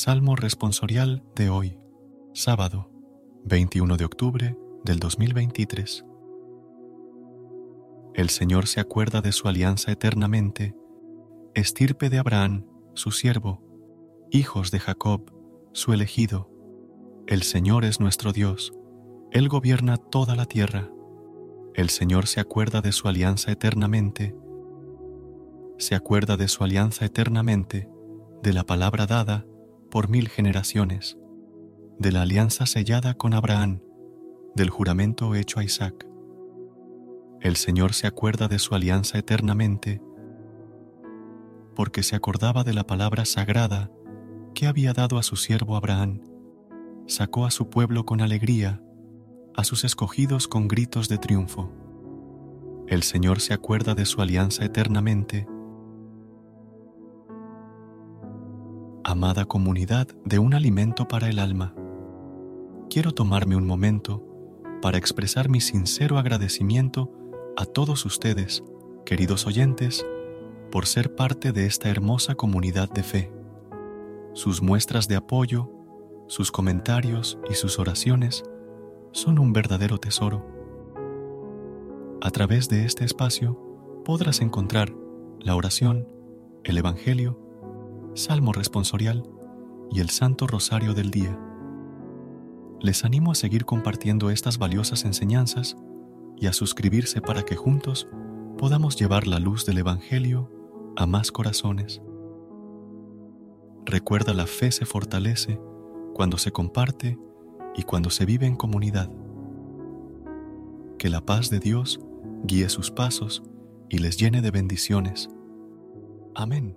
Salmo responsorial de hoy, sábado 21 de octubre del 2023. El Señor se acuerda de su alianza eternamente, estirpe de Abraham, su siervo, hijos de Jacob, su elegido. El Señor es nuestro Dios, Él gobierna toda la tierra. El Señor se acuerda de su alianza eternamente, se acuerda de su alianza eternamente, de la palabra dada, por mil generaciones, de la alianza sellada con Abraham, del juramento hecho a Isaac. El Señor se acuerda de su alianza eternamente, porque se acordaba de la palabra sagrada que había dado a su siervo Abraham. Sacó a su pueblo con alegría, a sus escogidos con gritos de triunfo. El Señor se acuerda de su alianza eternamente, amada comunidad de un alimento para el alma, quiero tomarme un momento para expresar mi sincero agradecimiento a todos ustedes, queridos oyentes, por ser parte de esta hermosa comunidad de fe. Sus muestras de apoyo, sus comentarios y sus oraciones son un verdadero tesoro. A través de este espacio podrás encontrar la oración, el Evangelio, Salmo responsorial y el Santo Rosario del Día. Les animo a seguir compartiendo estas valiosas enseñanzas y a suscribirse para que juntos podamos llevar la luz del Evangelio a más corazones. Recuerda la fe se fortalece cuando se comparte y cuando se vive en comunidad. Que la paz de Dios guíe sus pasos y les llene de bendiciones. Amén.